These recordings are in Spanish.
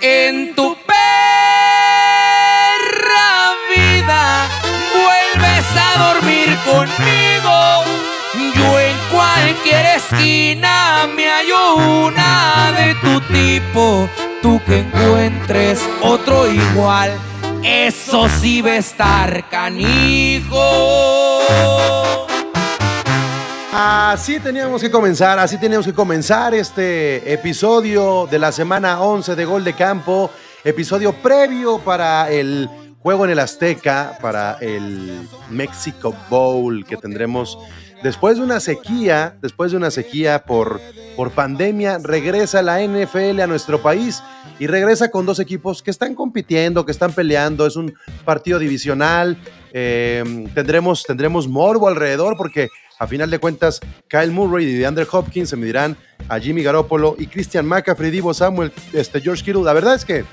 en tu perra vida vuelves a dormir conmigo. Yo en cualquier esquina me hallo una de tu tipo. Tú que encuentres otro igual, eso sí va a estar canijo. Así teníamos que comenzar, así teníamos que comenzar este episodio de la semana 11 de Gol de Campo, episodio previo para el juego en el Azteca, para el Mexico Bowl que tendremos después de una sequía, después de una sequía por, por pandemia, regresa la NFL a nuestro país y regresa con dos equipos que están compitiendo, que están peleando, es un partido divisional, eh, tendremos, tendremos morbo alrededor porque a final de cuentas, Kyle Murray y DeAndre Hopkins se medirán a Jimmy Garoppolo y Christian McCaffrey, Divo Samuel, este, George Kittle. La verdad es que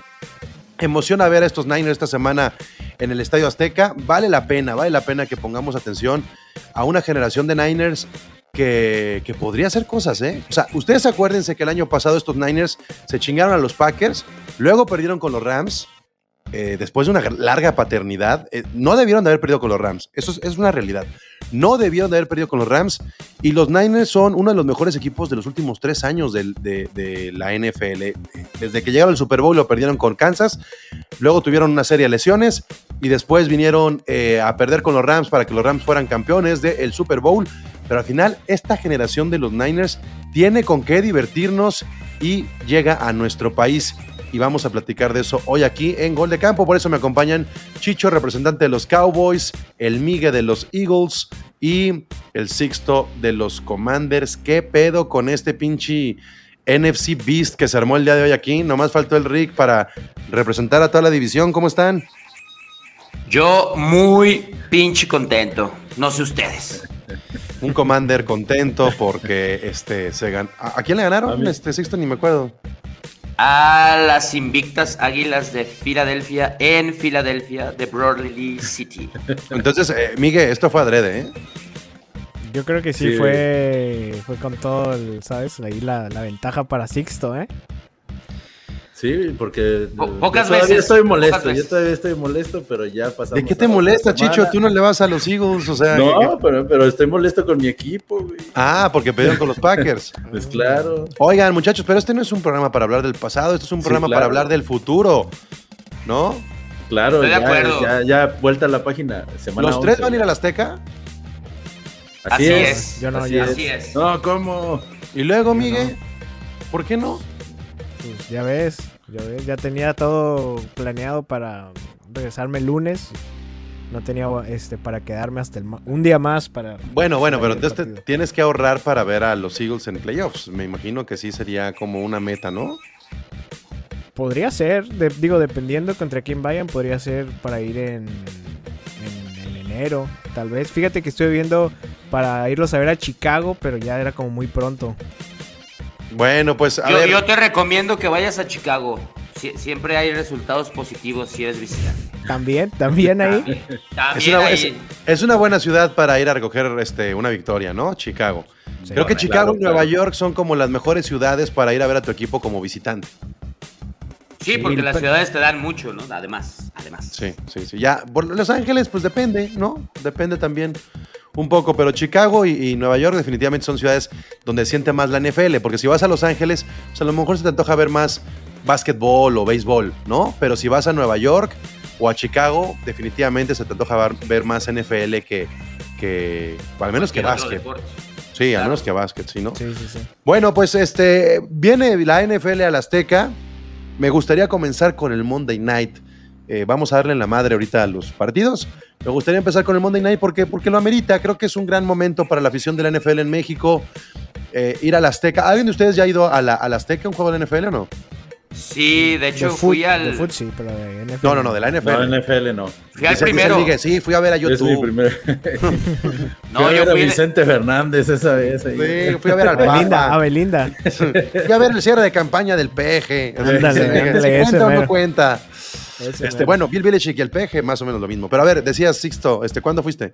emociona ver a estos Niners esta semana en el Estadio Azteca. Vale la pena, vale la pena que pongamos atención a una generación de Niners que, que, podría hacer cosas, ¿eh? O sea, ustedes acuérdense que el año pasado estos Niners se chingaron a los Packers, luego perdieron con los Rams, eh, después de una larga paternidad, eh, no debieron de haber perdido con los Rams. Eso es, una realidad. No debieron de haber perdido con los Rams. Y los Niners son uno de los mejores equipos de los últimos tres años de, la NFL. Desde que llegaron al Super Bowl lo perdieron con Kansas. Luego tuvieron una serie de lesiones. Y después vinieron eh, a perder con los Rams para que los Rams fueran campeones del Super Bowl. Pero al final, esta generación de los Niners tiene con qué divertirnos y llega a nuestro país y vamos a platicar de eso hoy aquí en Gol de Campo. Por eso me acompañan Chicho, representante de los Cowboys, el Migue de los Eagles y el Sixto de los Commanders. ¿Qué pedo con este pinche NFC Beast que se armó el día de hoy aquí? Nomás faltó el Rick para representar a toda la división. ¿Cómo están? Yo muy pinche contento. No sé ustedes. Un Commander contento porque este se ganó. ¿A quién le ganaron? Este Sixto ni me acuerdo a las invictas Águilas de Filadelfia en Filadelfia de Broadley City. Entonces, eh, Miguel, esto fue adrede, ¿eh? Yo creo que sí, sí. fue fue con todo, el, ¿sabes? Ahí la, la, ventaja para Sixto, ¿eh? Sí, porque po pocas yo veces. estoy molesto, yo todavía estoy molesto, pero ya pasamos. ¿De qué te molesta, Chicho? Tú no le vas a los Eagles, o sea. No, pero, pero estoy molesto con mi equipo, güey. Ah, porque perdieron con los Packers. pues claro. Oigan, muchachos, pero este no es un programa para hablar del pasado, este es un programa sí, claro. para hablar del futuro, ¿no? Claro, Estoy ya, de acuerdo. Ya, ya, vuelta a la página. Semana ¿Los tres 11. van a ir a la Azteca? Así, Así es. es. Yo no, así, ya- es. Así es. No, ¿cómo? Y luego, Miguel, no. ¿por qué no? Pues ya ves, ya ves, ya tenía todo planeado para regresarme el lunes. No tenía este para quedarme hasta el un día más para Bueno, bueno, para pero te- partido. tienes que ahorrar para ver a los Eagles en playoffs. Me imagino que sí sería como una meta, ¿no? Podría ser, de- digo, dependiendo contra quién vayan, podría ser para ir en, en, en enero, tal vez. Fíjate que estoy viendo para irlos a ver a Chicago, pero ya era como muy pronto. Bueno, pues a Yo, ver. yo te recomiendo que vayas a Chicago. Sie- siempre hay resultados positivos si eres visitante. También, también ahí. Es También una, hay- es- es una buena ciudad para ir a recoger este, una victoria, ¿no? Chicago. Sí. Creo que. Chicago y Claro, Nueva claro. York son como las mejores ciudades para ir a ver a tu equipo como visitante. Sí, porque Sí, las ciudades te dan mucho, ¿no? Además, además. Sí, sí, sí. Ya, por Los Ángeles, pues depende, ¿no? Depende también un poco, pero Chicago y, y Nueva York definitivamente son ciudades donde siente más la NFL, porque si vas a Los Ángeles, pues a lo mejor se te antoja ver más básquetbol o béisbol, ¿no? Pero si vas a Nueva York o a Chicago, definitivamente se te antoja ver, ver más NFL que, que o al menos que básquet. Sí, al menos que básquet, sí, ¿no? Sí, sí, sí. Bueno, pues este viene la NFL al Azteca. Me gustaría comenzar con el Monday Night. Eh, vamos a darle en la madre ahorita a los partidos. Me gustaría empezar con el Monday Night porque, porque lo amerita. Creo que es un gran momento para la afición de la NFL en México. eh, ir al Azteca. ¿Alguien de ustedes ya ha ido a la, al Azteca a un juego de NFL o no? Sí, de hecho de fui al. de fut, sí, pero de NFL. No, no, no, de la NFL. No, NFL no. Fui al primero. Miguel, sí, fui a ver a Es mi YouTube. primer. No, Fui a yo ver a fui. Vicente Fernández esa vez. ahí. Sí, fui a ver al Belinda, a. Belinda. Fui a ver el cierre de campaña del peje. Ándale, ándale, ¿se ese cuenta o no cuenta? Ese Este, bueno, Bill Belichick y el peje, más o menos lo mismo. Pero a ver, decías, Sixto, este, ¿cuándo fuiste?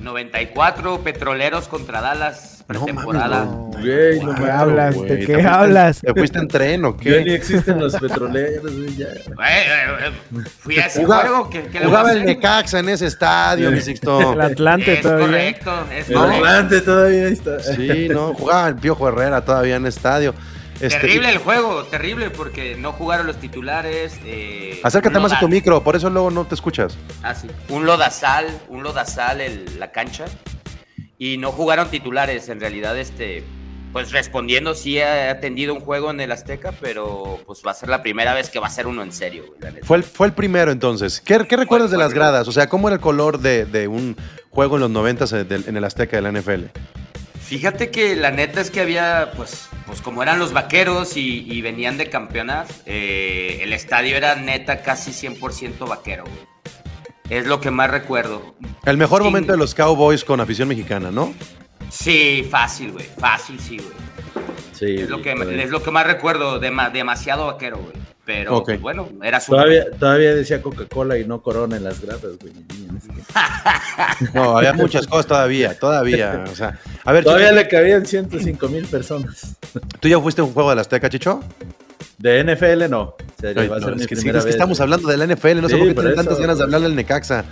94 Petroleros contra Dallas. pretemporada. mames, No, Güey, no ¿De qué mames, hablas? güey, ¿De ¿te qué fuiste- hablas? ¿Te fuiste en tren o Ya ni qué? existen los petroleros, güey, ya. Eh, eh, eh, fui a ese Jugaba- juego. ¿qué, qué Jugaba el? Necaxa en ese estadio, mi Sixto. El Atlante Es todavía. correcto, es El correcto. Atlante todavía está. Sí, no, jugaba el Piojo Herrera todavía en estadio. Este, Terrible el juego, terrible porque no jugaron los titulares. Eh, Acércate más a tu micro, por eso luego no te escuchas. Ah, sí. Un lodazal, un lodazal en la cancha. Y no jugaron titulares. En realidad, este, pues respondiendo, sí ha atendido un juego en el Azteca, pero pues va a ser la primera vez que va a ser uno en serio, güey. Fue el, fue el primero entonces. ¿Qué, qué recuerdas de las gradas? O sea, ¿cómo era el color de, de un juego en los 90 en el Azteca de la NFL? Fíjate que la neta es que había, pues, pues como eran los vaqueros y, y venían de campeonar, eh, el estadio era neta casi 100% vaquero, güey. Es lo que más recuerdo. El mejor Sí. momento de los Cowboys con afición mexicana, ¿no? Sí, fácil, güey. Fácil, sí, güey. Sí, Es lo que, es lo que más recuerdo, dema- demasiado vaquero, güey. Pero Ok. pues, bueno, era su. Todavía, todavía decía Coca-Cola y no Corona en las gradas, güey. No, había muchas cosas todavía, todavía. O sea, a ver, Todavía le cabían 105 mil personas. ¿tú ya fuiste a un juego del Azteca, Chicho? De NFL no. En serio, Ay, va a no, ser mi es que, sí, primera es que vez, estamos güey. hablando de la NFL, no sé por qué tienen tantas ganas de hablarle al Necaxa.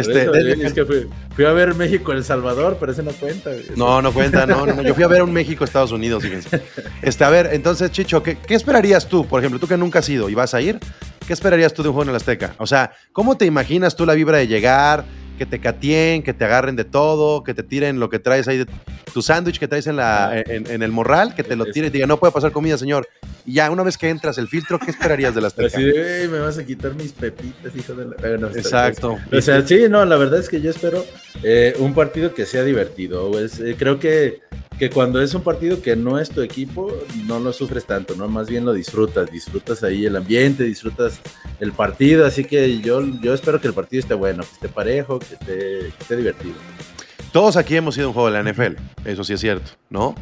Este, eso, de- güey, es que fui, fui a ver México El Salvador, pero ese no cuenta. güey. No, no cuenta, no, no, no. Yo fui a ver un México-Estados Unidos, fíjense. Este, a ver, entonces, Chicho, ¿qué, qué esperarías tú? Por ejemplo, tú que nunca has ido y vas a ir, ¿qué esperarías tú de un juego en el Azteca? O sea, ¿cómo te imaginas tú la vibra de llegar, que te catien, que te agarren de todo, que te tiren lo que traes ahí de tu sándwich que traes en, la, Ah. en, en el morral, que te lo tiren y digan, no puede pasar comida, señor? Y ya, una vez que entras el filtro, ¿qué esperarías del Azteca? Así de, "Ey, me vas a quitar mis pepitas, hijo de la... Bueno, está- Exacto. O sea, sí, no, la verdad es que yo espero eh, un partido que sea divertido. pues, eh, creo que, que cuando es un partido que no es tu equipo, no lo sufres tanto, ¿no? Más bien lo disfrutas, disfrutas ahí el ambiente, disfrutas el partido, así que yo, yo espero que el partido esté bueno, que esté parejo, esté, divertido. Todos aquí hemos ido a un juego de la NFL, eso sí es cierto, ¿no?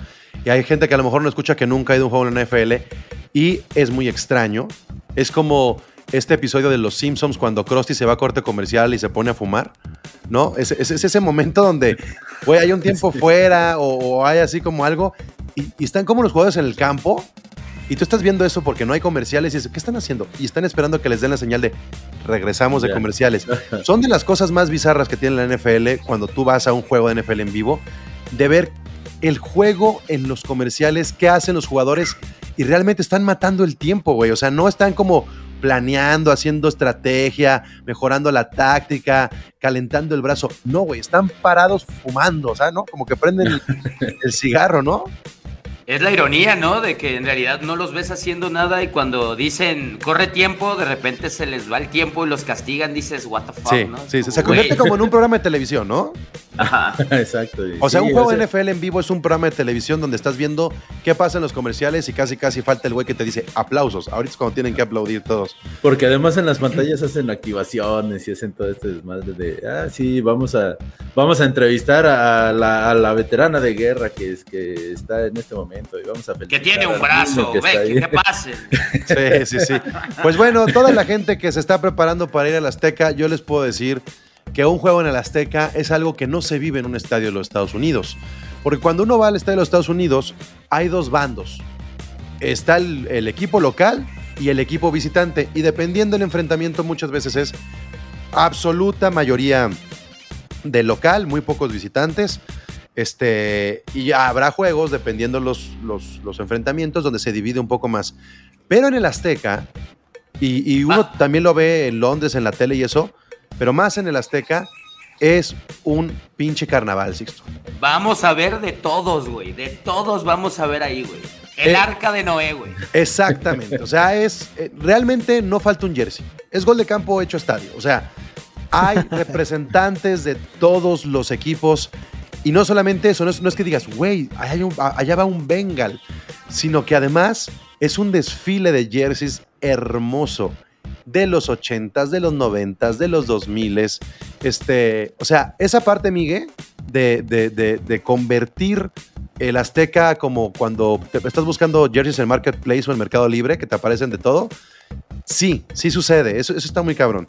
Y hay gente que a lo mejor no escucha que nunca ha ido a un juego de la NFL y es muy extraño. Es como este episodio de Los Simpsons cuando Krusty se va a corte comercial y se pone a fumar, ¿no? Es, es- es ese momento donde, güey, hay un tiempo fuera o, o hay así como algo y, y están como los jugadores en el campo y tú estás viendo eso porque no hay comerciales y dices, ¿qué están haciendo? Y están esperando que les den la señal de regresamos de comerciales. Son de las cosas más bizarras que tiene la NFL cuando tú vas a un juego de NFL en vivo, de ver el juego en los comerciales, qué hacen los jugadores y realmente están matando el tiempo, güey. O sea, no están como planeando, haciendo estrategia, mejorando la táctica, calentando el brazo. No, güey, están parados fumando, o sea, ¿no? Como que prenden el, el cigarro, ¿no? Es la ironía, ¿no? De que en realidad no los ves haciendo nada y cuando dicen corre tiempo, de repente se les va el tiempo y los castigan, dices, what the fuck, Sí, ¿no? sí, se, convierte como en un programa de televisión, ¿no? Ajá. Exacto. y O sea, sí, un juego de NFL en vivo es un programa de televisión donde estás viendo qué pasa en los comerciales y casi casi falta el güey que te dice aplausos. Ahorita es cuando tienen que aplaudir todos. Porque además en las pantallas hacen activaciones y hacen todo este desmadre de, ah, sí, vamos a, vamos a entrevistar a la, a la veterana de guerra que, es, que está en este momento y vamos a Que felicitar tiene un brazo, que ve, que, que pase. Sí, sí, sí. Pues bueno, toda la gente que se está preparando para ir al Azteca, yo les puedo decir que un juego en el Azteca es algo que no se vive en un estadio de los Estados Unidos. Porque cuando uno va al estadio de los Estados Unidos, hay dos bandos. Está el, el equipo local y el equipo visitante. Y dependiendo del enfrentamiento, muchas veces es absoluta mayoría de local, muy pocos visitantes. Este, y habrá juegos, dependiendo los, los, los enfrentamientos, donde se divide un poco más. Pero en el Azteca, y, y uno Ah. también lo ve en Londres, en la tele y eso, pero más en el Azteca, es un pinche carnaval, Sixto. Vamos a ver de todos, güey. De todos vamos a ver ahí, güey. El Eh. arca de Noé, güey. Exactamente. O sea, es eh, realmente no falta un jersey. Es gol de campo hecho estadio. O sea, hay representantes de todos los equipos. Y no solamente eso, no es, no es que digas, güey, allá, va un Bengal, sino que además es un desfile de jerseys hermoso de los 80s, de los 90s, de los 2000s. Este, o sea, esa parte, Miguel, de, de- de- convertir el Azteca como cuando estás buscando jerseys en Marketplace o en Mercado Libre, que te aparecen de todo. Sí, sí sucede. Eso, eso está muy cabrón.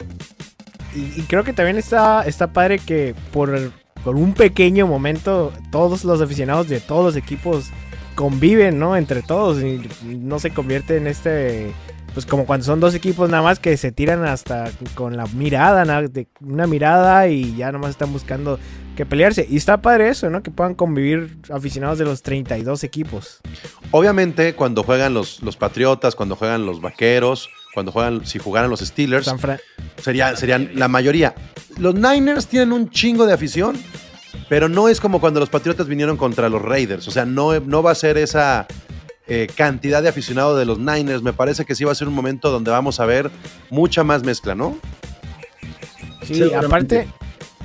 Y, y creo que también está, está padre que por por un pequeño momento todos los aficionados de todos los equipos conviven, ¿no? Entre todos y no se convierte en este pues como cuando son dos equipos nada más que se tiran hasta con la mirada, una mirada y ya nomás están buscando que pelearse. Y está padre eso, ¿no? Que puedan convivir aficionados de los 32 equipos. Obviamente cuando juegan los, los Patriotas, cuando juegan los Vaqueros, cuando juegan, si jugaran los Steelers, sería, serían la mayoría. Los Niners tienen un chingo de afición, pero no es como cuando los Patriotas vinieron contra los Raiders. O sea, no, no va a ser esa eh, cantidad de aficionados de los Niners. Me parece que sí va a ser un momento donde vamos a ver mucha más mezcla, ¿no? Sí, aparte,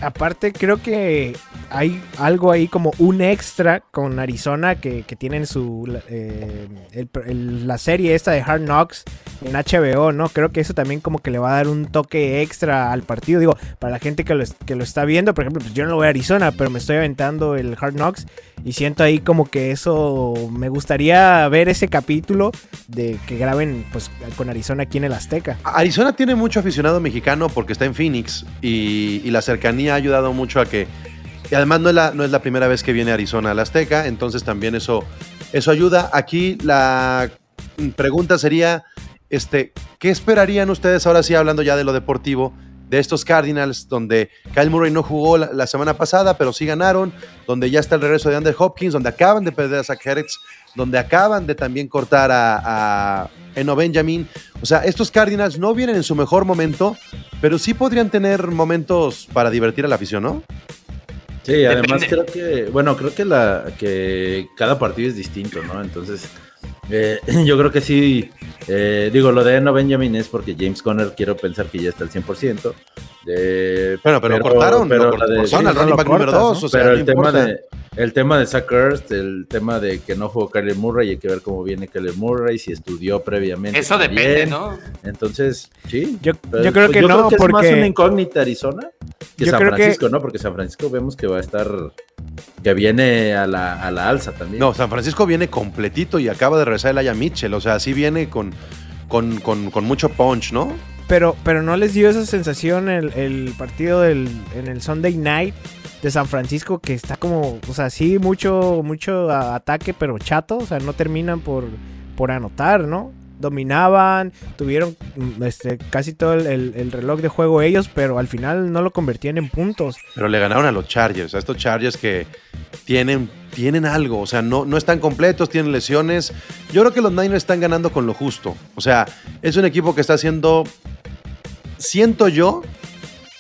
aparte creo que hay algo ahí como un extra con Arizona que, tienen su eh, la serie esta de Hard Knocks en HBO, ¿no? Creo que eso también como que le va a dar un toque extra al partido. Digo, para la gente que lo, que lo está viendo, por ejemplo, pues yo no lo voy a Arizona, pero me estoy aventando el Hard Knocks y siento ahí como que eso me gustaría ver ese capítulo de que graben pues con Arizona aquí en el Azteca. Arizona tiene mucho aficionado mexicano porque está en Phoenix y, y la cercanía ha ayudado mucho a que y además no es la, no es la primera vez que viene Arizona al Azteca, entonces también eso, eso ayuda. Aquí la pregunta sería, este, ¿qué esperarían ustedes ahora sí hablando ya de lo deportivo? de estos Cardinals, donde Kyle Murray no jugó la, semana pasada, pero sí ganaron, donde ya está el regreso de Andrew Hopkins, donde acaban de perder a Zach Hertz, donde acaban de también cortar a, a Eno Benjamin. O sea, estos Cardinals no vienen en su mejor momento, pero sí podrían tener momentos para divertir a la afición, ¿no? Sí, además creo que, bueno, creo que la que cada partido es distinto, ¿no? Entonces, eh, yo creo que sí, eh, digo, lo de No Benjamin es porque James Conner quiero pensar que ya está al 100%. bueno, pero, pero cortaron, pero, número 2. pero el tema de el tema de Zach el tema de que no jugó Kyler Murray, hay que ver cómo viene Kyler Murray, si estudió previamente. Eso depende, ¿no? Entonces, sí. Yo, yo creo que no, es más una incógnita Arizona que San Francisco, ¿no? Porque San Francisco vemos que va a estar, que viene a la, a la alza también. No, San Francisco viene completito y acaba de regresar el Aya Mitchell, o sea, sí viene con, con, con, con mucho punch, ¿no? Pero, pero no les dio esa sensación el, el partido del, en el Sunday Night de San Francisco que está como, o sea, sí, mucho, mucho ataque, pero chato, o sea, no terminan por, por anotar, ¿no? Dominaban, tuvieron mm, este, casi todo el, reloj de juego ellos, pero al final no lo convertían en puntos. Pero le ganaron a los Chargers, a estos Chargers que tienen, tienen algo, o sea, no, no están completos, tienen lesiones. Yo creo que los Niners están ganando con lo justo. O sea, es un equipo que está haciendo, siento yo,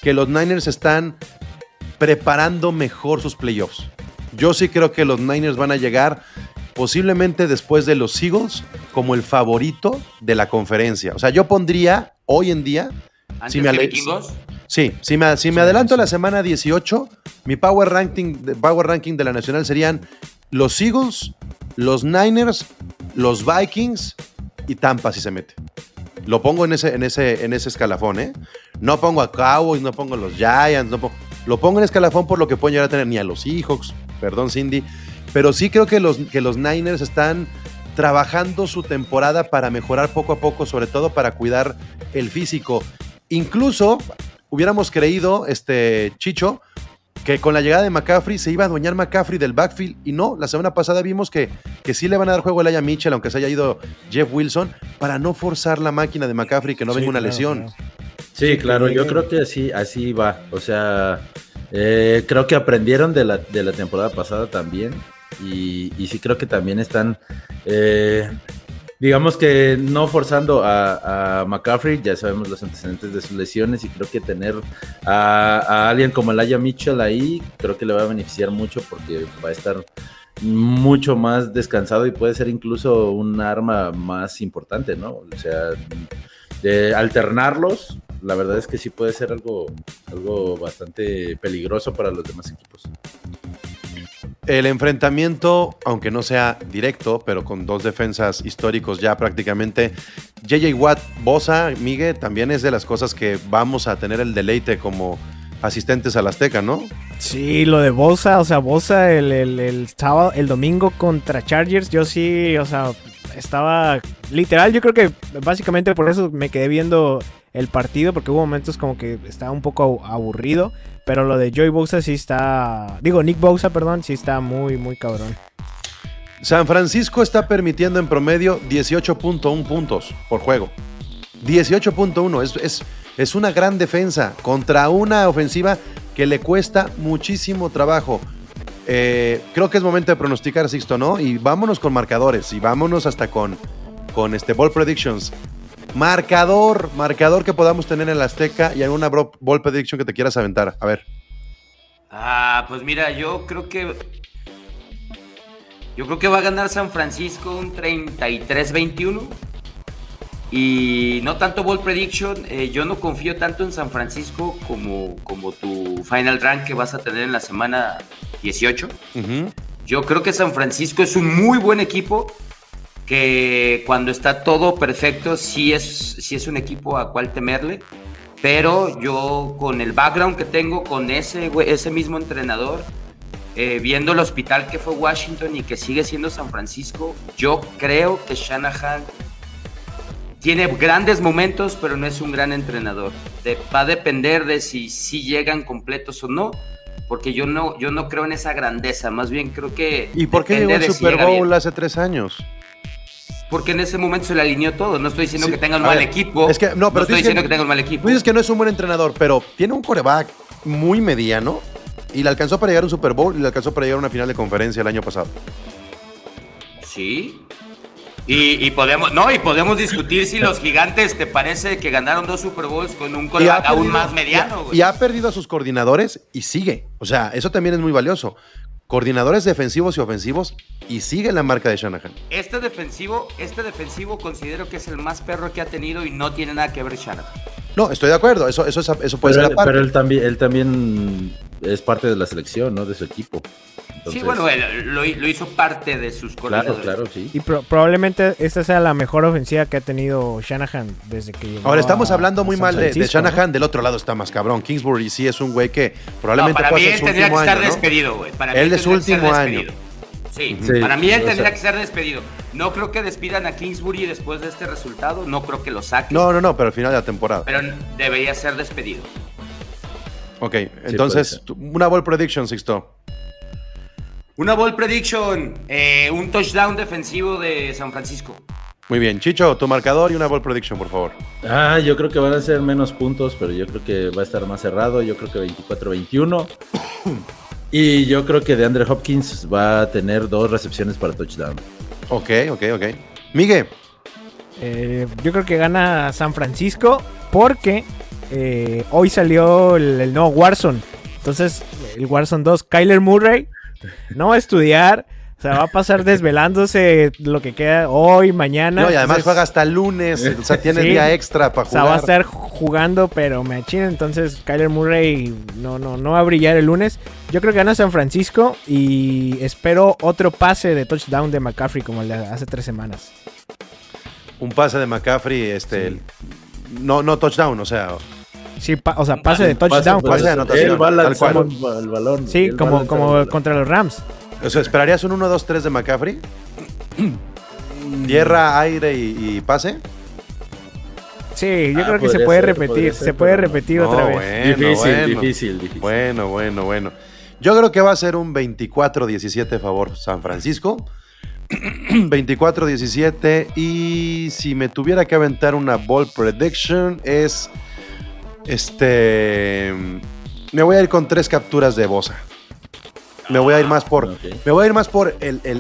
que los Niners están preparando mejor sus playoffs. Yo sí creo que los Niners van a llegar posiblemente después de los Eagles como el favorito de la conferencia. O sea, yo pondría hoy en día... si me Sí, si me, si me adelanto a la semana 18, mi power ranking, power ranking de la nacional serían los Eagles, los Niners, los Vikings y Tampa si se mete. Lo pongo en ese, en ese, en ese escalafón, ¿eh? No pongo a Cowboys, no pongo a los Giants, no pongo, lo pongo en escalafón por lo que pueden llegar a tener ni a los Seahawks, perdón Cindy, pero sí creo que los, que los Niners están trabajando su temporada para mejorar poco a poco, sobre todo para cuidar el físico. Incluso hubiéramos creído, este Chicho, que con la llegada de McCaffrey se iba a adueñar McCaffrey del backfield y no, la semana pasada vimos que, que sí le van a dar juego a Aya Mitchell, aunque se haya ido Jeff Wilson, para no forzar la máquina de McCaffrey que no venga una lesión. Sí, claro, yo creo que así, así va. O sea, eh, creo que aprendieron de la, de la temporada pasada también. Y, sí creo que también están, eh, digamos que no forzando a, McCaffrey, ya sabemos los antecedentes de sus lesiones y creo que tener a, alguien como Elijah Mitchell ahí, creo que le va a beneficiar mucho porque va a estar mucho más descansado y puede ser incluso un arma más importante, ¿no? O sea, de alternarlos, la verdad es que sí puede ser algo, algo bastante peligroso para los demás equipos. El enfrentamiento, aunque no sea directo, pero con dos defensas históricos ya prácticamente, JJ Watt, Bosa, Miguel, también es de las cosas que vamos a tener el deleite como asistentes al Azteca, ¿no? Sí, lo de Bosa, o sea, Bosa el, el, el, sábado, el domingo contra Chargers, yo sí, o sea, estaba literal, yo creo que básicamente por eso me quedé viendo el partido, porque hubo momentos como que estaba un poco aburrido, pero lo de Joey Bosa sí está, digo, Nick Bosa, perdón, sí está muy, muy cabrón. San Francisco está permitiendo en promedio 18.1 puntos por juego. 18.1, es, es, es una gran defensa contra una ofensiva que le cuesta muchísimo trabajo. Eh, creo que es momento de pronosticar, Sixto, ¿no? Y vámonos con marcadores y vámonos hasta con, con este Ball Predictions. Marcador, marcador que podamos tener en la Azteca y alguna Ball Prediction que te quieras aventar. A ver. Ah, pues mira, yo creo que. Yo creo que va a ganar San Francisco un 33-21. Y no tanto Ball Prediction, eh, yo no confío tanto en San Francisco como, como tu Final Rank que vas a tener en la semana 18. Yo creo que San Francisco es un muy buen equipo que cuando está todo perfecto sí es, sí es un equipo a cual temerle. Pero yo con el background que tengo con ese, ese mismo entrenador, eh, viendo el hospital que fue Washington y que sigue siendo San Francisco, yo creo que Shanahan tiene grandes momentos, pero no es un gran entrenador. va a depender de si, si llegan completos o no, porque yo no, yo no creo en esa grandeza, más bien creo que... ¿Y por qué llegó el Super Bowl hace tres años? Porque en ese momento se le alineó todo. No estoy diciendo que tenga un mal equipo. Es que, no, pero estoy diciendo que, tenga un mal equipo. dices que no es un buen entrenador, pero tiene un coreback muy mediano y le alcanzó para llegar a un Super Bowl y le alcanzó para llegar a una final de conferencia el año pasado. Sí, y, podemos, no, y podemos discutir si los gigantes te parece que ganaron dos Super Bowls con un coreback aún más mediano. Y, ha perdido a sus coordinadores y sigue. O sea, eso también es muy valioso. Coordinadores defensivos y ofensivos y sigue la marca de Shanahan. Este defensivo, este defensivo considero que es el más perro que ha tenido y no tiene nada que ver Shanahan. No, estoy de acuerdo. Eso, eso, eso puede ser Pero él también, él también es parte de la selección, ¿no? De su equipo sí, bueno, lo, hizo parte de sus Claro, claro, sí. Y probablemente esta sea la mejor ofensiva que ha tenido Shanahan desde que llegó Ahora estamos hablando muy mal de, Shanahan, del otro lado está más cabrón. Kingsbury sí es un güey que probablemente no, para mí él tendría que estar despedido, güey. Él es su último año. Sí, para mí él tendría que ser despedido. No creo que despidan a Kingsbury después de este resultado. No creo que lo saquen. No, no, no, pero al final de la temporada. Pero debería ser despedido. Ok, entonces, una ball prediction, Sixto. Una ball prediction, eh, un touchdown defensivo de San Francisco. Muy bien, Chicho, tu marcador y una ball prediction, por favor. Ah, yo creo que van a ser menos puntos, pero yo creo que va a estar más cerrado. Yo creo que 24-21. y yo creo que de Andre Hopkins va a tener dos recepciones para touchdown. Ok, ok, ok. Miguel. Eh, yo creo que gana San Francisco porque eh, hoy salió el, el nuevo Warzone. Entonces, el Warzone 2, Kyler Murray no va a estudiar. O sea, va a pasar desvelándose lo que queda hoy, mañana. No, y además juega hasta el lunes. O sea, tiene día extra para jugar. O sea, va a estar jugando, pero me achina. Entonces, Kyler Murray no, no, no va a brillar el lunes. Yo creo que gana San Francisco y espero otro pase de touchdown de McCaffrey como el de hace tres semanas. Un pase de McCaffrey, este. No, no touchdown, o sea. Sí, o sea, pase de touchdown. Pase, de anotación. el balón. Sí, como, como contra los Rams. O sea, ¿esperarías un 1-2-3 de McCaffrey? ¿Tierra, aire y, pase? Sí, yo ah, creo que se puede repetir. se puede repetir otra vez. difícil, difícil, difícil. Bueno, bueno, bueno. Yo creo que va a ser un 24-17 favor San Francisco. 24-17 y si me tuviera que aventar una ball prediction es este. Me voy a ir con tres capturas de Bosa. Me voy a ir más por. Me voy a ir más por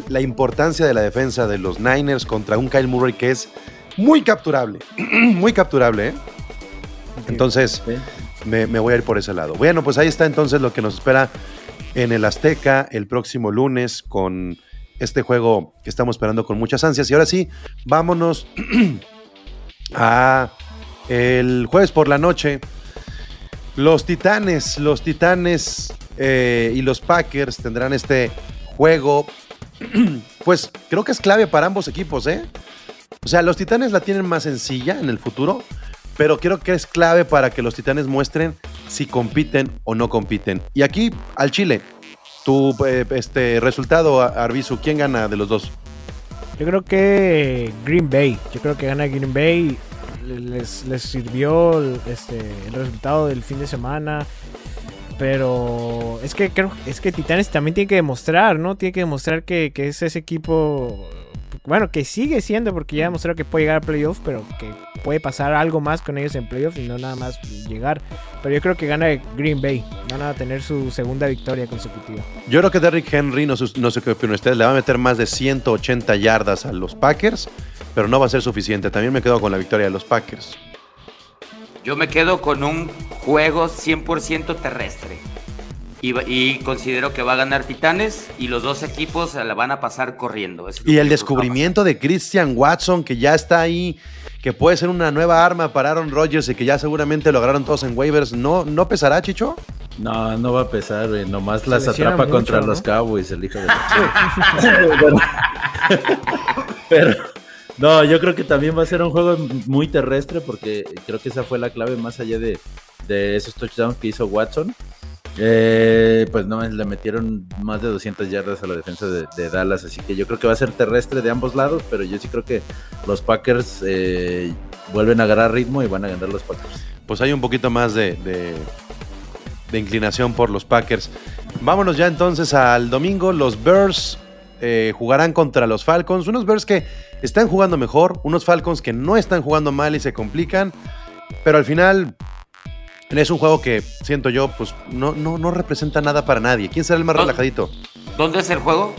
la importancia de la defensa de los Niners contra un Kyle Murray que es muy capturable. muy capturable, ¿eh? Entonces, me, voy a ir por ese lado. Bueno, pues ahí está entonces lo que nos espera en el Azteca el próximo lunes con este juego que estamos esperando con muchas ansias. Y ahora sí, vámonos a el jueves por la noche, los Titanes, los Titanes eh, y los Packers tendrán este juego. Pues creo que es clave para ambos equipos, ¿eh? O sea, los Titanes la tienen más sencilla en el futuro, pero creo que es clave para que los Titanes muestren si compiten o no compiten. Y aquí, al Chile, tu eh, este, resultado, Arbizu, ¿quién gana de los dos? Yo creo que Green Bay. Yo creo que gana Green Bay. Les, les sirvió el, este, el resultado del fin de semana. Pero es que creo es que Titanes también tiene que demostrar, ¿no? Tiene que demostrar que, que es ese equipo. Bueno, que sigue siendo, porque ya demostró que puede llegar a playoffs, pero que puede pasar algo más con ellos en playoffs y no nada más llegar. Pero yo creo que gana Green Bay. Van a tener su segunda victoria consecutiva. Yo creo que Derrick Henry, no, sé- no sé qué opinan ustedes, le va a meter más de 180 yardas a los Packers, pero no va a ser suficiente. También me quedo con la victoria de los Packers. Yo me quedo con un juego 100% terrestre. Y, considero que va a ganar Titanes y los dos equipos se la van a pasar corriendo. Y el descubrimiento de Christian Watson, que ya está ahí, que puede ser una nueva arma para Aaron Rodgers y que ya seguramente lo agarraron todos en waivers, ¿no, no pesará, Chicho? No, no va a pesar, güey. Nomás Se las atrapa mucho, contra ¿no? los Cowboys, el hijo de Pero, no, yo creo que también va a ser un juego muy terrestre porque creo que esa fue la clave más allá de, de esos touchdowns que hizo Watson. Eh, pues no, le metieron más de 200 yardas a la defensa de, Dallas, así que yo creo que va a ser terrestre de ambos lados, pero yo sí creo que los Packers eh, vuelven a agarrar ritmo y van a ganar los Packers. Pues hay un poquito más de inclinación por los Packers. Vámonos ya entonces al domingo. Los Bears eh, jugarán contra los Falcons. Unos Bears que están jugando mejor, unos Falcons que no están jugando mal y se complican, pero al final es un juego que siento yo, pues no, no, no representa nada para nadie. ¿Quién será el más relajadito? ¿Dónde es el juego?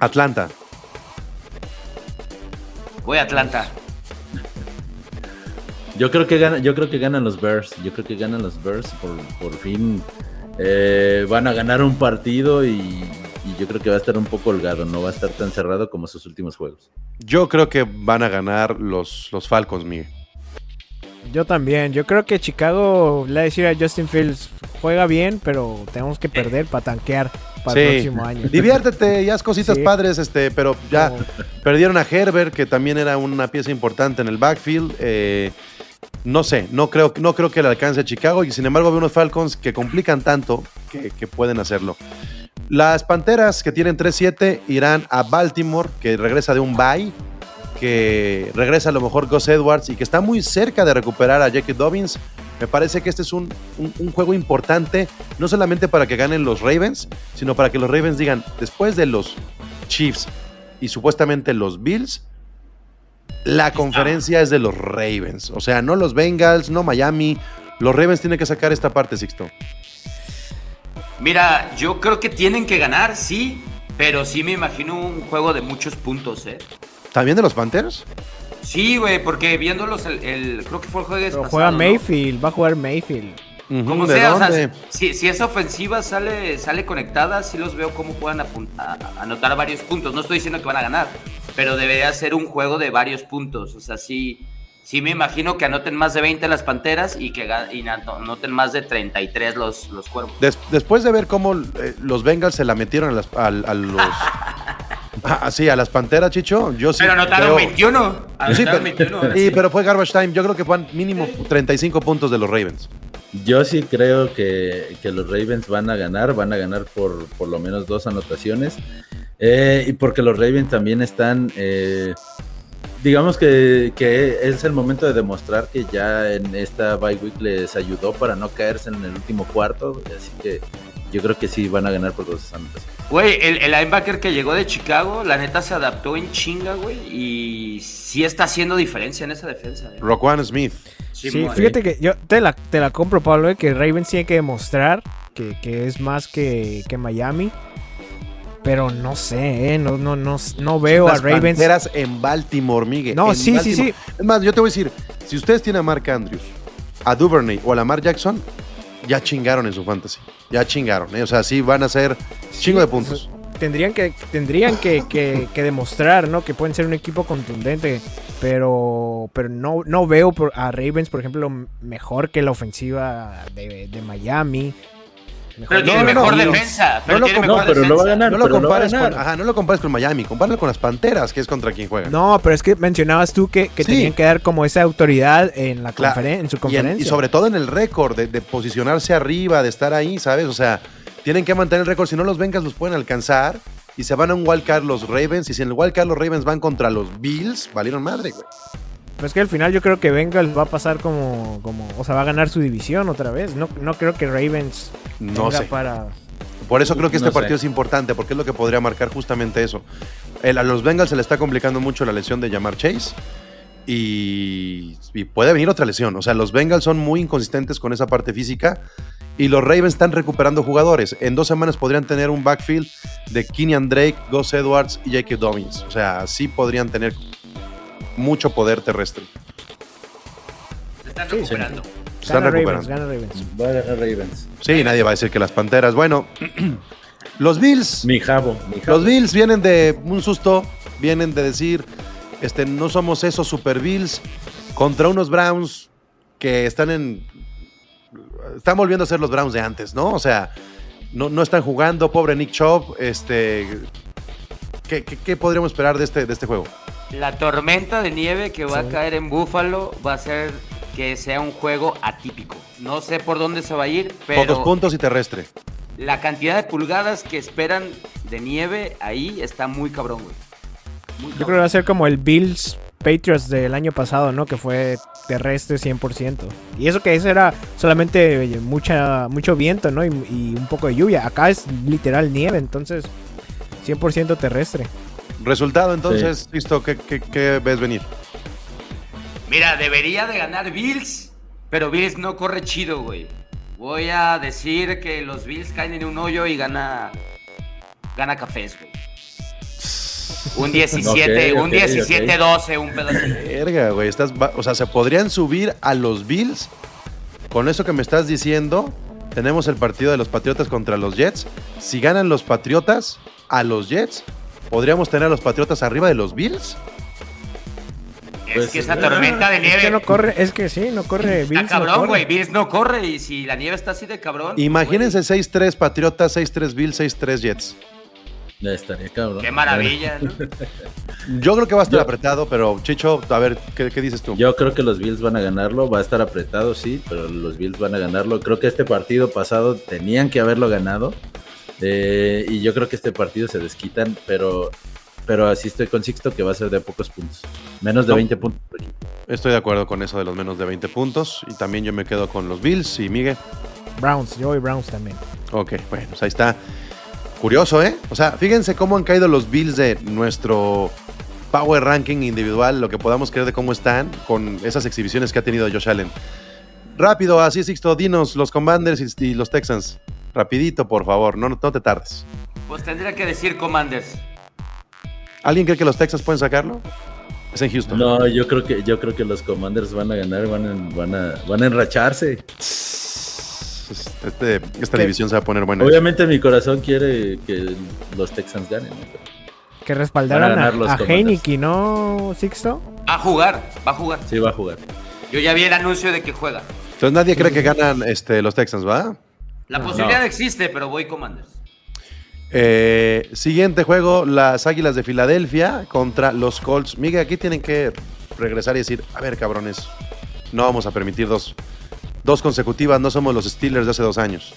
Atlanta. Voy a Atlanta. Yo creo que gana, yo creo que ganan los Bears. Yo creo que ganan los Bears. Por, por fin eh, van a ganar un partido y, y yo creo que va a estar un poco holgado. No va a estar tan cerrado como sus últimos juegos. Yo creo que van a ganar los, los Falcons, Miguel. Yo también. Yo creo que Chicago le va a decir a Justin Fields, juega bien, pero tenemos que perder para tanquear para el próximo año. Diviértete, ya haz cositas Sí. padres, este, pero ya perdieron a Herbert, que también era una pieza importante en el backfield. eh, no sé, no creo, no creo que le alcance a Chicago y sin embargo veo unos Falcons que complican tanto que, que pueden hacerlo. Las Panteras que tienen 3-7 irán a Baltimore, que regresa de un bye, que regresa a lo mejor Gus Edwards y que está muy cerca de recuperar a Jackie Dobbins. Me parece que este es un, un- un juego importante, no solamente para que ganen los Ravens, sino para que los Ravens digan, después de los Chiefs y supuestamente los Bills, la conferencia es de los Ravens. O sea, no los Bengals, no Miami. Los Ravens tienen que sacar esta parte, Sixto. Mira, yo creo que tienen que ganar, sí, pero sí me imagino un juego de muchos puntos, ¿eh? ¿También de los Panthers? Sí, güey, porque viéndolos, el, el- creo que fue el jueves Pero pasado, juega ¿no? Mayfield, va a jugar Mayfield. Como ¿De sea, o sea, dónde? si, si esa ofensiva sale, sale conectada, sí los veo como puedan anotar varios puntos. No estoy diciendo que van a ganar, pero debería ser un juego de varios puntos. O sea, sí, sí me imagino que anoten más de 20 las Panteras y que y anoten más de 33 los, los Cuervos. Des- después de ver cómo eh, los Bengals se la metieron a, las, al- a los... Ah, sí, a las Panteras, Chicho, yo sí pero anotaron creo- 21. Sí, pero, 21. ahora sí, sí. pero fue garbage time. Yo creo que fueron mínimo 35 puntos de los Ravens. Yo sí creo que, que los Ravens van a ganar, van a ganar por por lo menos dos anotaciones. Eh, y porque los Ravens también están, eh, digamos que, que es el momento de demostrar que ya en esta bye week les ayudó para no caerse en el último cuarto. Así que yo creo que sí van a ganar por dos anotaciones. Güey, el, el linebacker que llegó de Chicago, la neta se adaptó en chinga, güey, y sí está haciendo diferencia en esa defensa. eh. Roquan Smith. Sí, fíjate que yo te la, te la compro, Pablo, eh, que Ravens tiene que demostrar que, que es más que, que Miami. Pero no sé, eh, no, no, no, no veo Las a Ravens. Panteras en Baltimore, Miguel. No, sí, sí, Baltimore. Es más, yo te voy a decir, si ustedes tienen a Mark Andrews, a Duvernay o a Lamar Jackson, ya chingaron en su fantasy. Ya chingaron. ¿eh? O sea, sí van a ser chingo de puntos. Tendrían que, tendrían que, que- que demostrar, ¿no? Que pueden ser un equipo contundente. Pero, pero no, no veo a Ravens, por ejemplo, mejor que la ofensiva de Miami. Mejor Pero tiene no, mejor no. defensa. No Pero no, pero lo va a ganar. No lo, compares con, ganar. ajá, no lo compares con Miami, compáralo con las Panteras, que es contra quien juega. No, pero es que mencionabas tú que, que Sí. tenían que dar como esa autoridad en la Cla- conferen- en su Y, en- conferencia. y sobre todo en el récord, de, de posicionarse arriba, de estar ahí, ¿sabes? O sea, tienen que mantener el récord. Si no los Bengals los pueden alcanzar, y se van a un wild card los Ravens. Y si en el wild card los Ravens van contra los Bills, valieron madre, güey. Pues que al final yo creo que Bengals va a pasar como, como, o sea, va a ganar su división otra vez. No, no creo que Ravens No tenga sé. para... Por eso creo que este No sé. partido es importante, porque es lo que podría marcar justamente eso. El- a los Bengals se le está complicando mucho la lesión de Jamar Chase. Y, y puede venir otra lesión. O sea, los Bengals son muy inconsistentes con esa parte física. Y los Ravens están recuperando jugadores. En dos semanas podrían tener un backfield de Kenyan Drake, Gus Edwards y J.K. Dobbins. O sea, sí podrían tener mucho poder terrestre. Se están Sí, sí. recuperando. Se están Gana recuperando. Ravens, gana Ravens. Va a ganar Ravens. Sí, nadie va a decir que las Panteras. Bueno, los Bills. Mi jabo, mi jabo. Los Bills vienen de un susto, vienen de decir, este, no somos esos Super Bills contra unos Browns que están en, están volviendo a ser los Browns de antes, ¿no? O sea, no, no están jugando, pobre Nick Chubb, este, ¿qué, qué- qué podríamos esperar de este, de este juego? La tormenta de nieve que va Sí. a caer en Buffalo va a hacer que sea un juego atípico. No sé por dónde se va a ir, pero Pocos puntos y terrestre. la cantidad de pulgadas que esperan de nieve ahí está muy cabrón, güey. Muy Yo creo que va a ser como el Bills Patriots del año pasado, ¿no? Que fue terrestre 100%. Y eso que ese era solamente mucha, mucho viento, ¿no? Y, y un poco de lluvia. Acá es literal nieve, entonces 100% terrestre. Resultado, entonces, listo, ¿qué, qué- qué ves venir? Mira, debería de ganar Bills, pero Bills no corre chido, güey. Voy a decir que los Bills caen en un hoyo y gana gana cafés, güey. Un 17, Ok, un ok, 17-12, un pedazo. Verga, güey. Estás, o sea, se podrían subir a los Bills. Con eso que me estás diciendo, tenemos el partido de los Patriotas contra los Jets. Si ganan los Patriotas a los Jets, ¿podríamos tener a los Patriotas arriba de los Bills? Es Pues, que esa tormenta de Es nieve que no corre, es que sí, no corre está Bills. cabrón, güey. Bills no corre y si la nieve está así de cabrón. Imagínense 6-3 Patriotas, 6-3 Bills, 6-3 Jets. Ya estaría cabrón. Qué maravilla, ¿no? Yo creo que va a estar Yo- apretado, pero Chicho, a ver, ¿qué, qué dices tú? Yo creo que los Bills van a ganarlo. Va a estar apretado, sí, pero los Bills van a ganarlo. Creo que este partido pasado tenían que haberlo ganado. Eh, y yo creo que este partido se desquitan, pero, pero así estoy con Sixto que va a ser de pocos puntos. Menos de No. 20 puntos. Estoy de acuerdo con eso de los menos de 20 puntos. Y también yo me quedo con los Bills y Miguel. Browns, yo voy Browns también. Ok, bueno, pues ahí está. Curioso, ¿eh? O sea, fíjense cómo han caído los Bills de nuestro Power Ranking individual, lo que podamos creer de cómo están con esas exhibiciones que ha tenido Josh Allen. Rápido, así es, Sixto, dinos los Commanders y, y los Texans. Rapidito, por favor, no, no te tardes. Pues tendría que decir Commanders. ¿Alguien cree que los Texans pueden sacarlo? Es en Houston. No, yo creo que yo creo que los Commanders van a ganar, van a, van a, van a enracharse. Este- esta ¿Qué? división se va a poner buena. Obviamente mi corazón quiere que los Texans ganen. Que respaldaran a a. Heineken, ¿no, Sixto? Va a jugar, va a jugar. Sí va a jugar. Yo ya vi el anuncio de que juega. Entonces nadie cree que ganan este, los Texans, ¿va? La No. posibilidad existe, pero voy Commanders. Eh, siguiente juego, las Águilas de Filadelfia contra los Colts. Miguel, aquí tienen que regresar y decir, a ver, cabrones, no vamos a permitir dos, dos consecutivas, no somos los Steelers de hace dos años.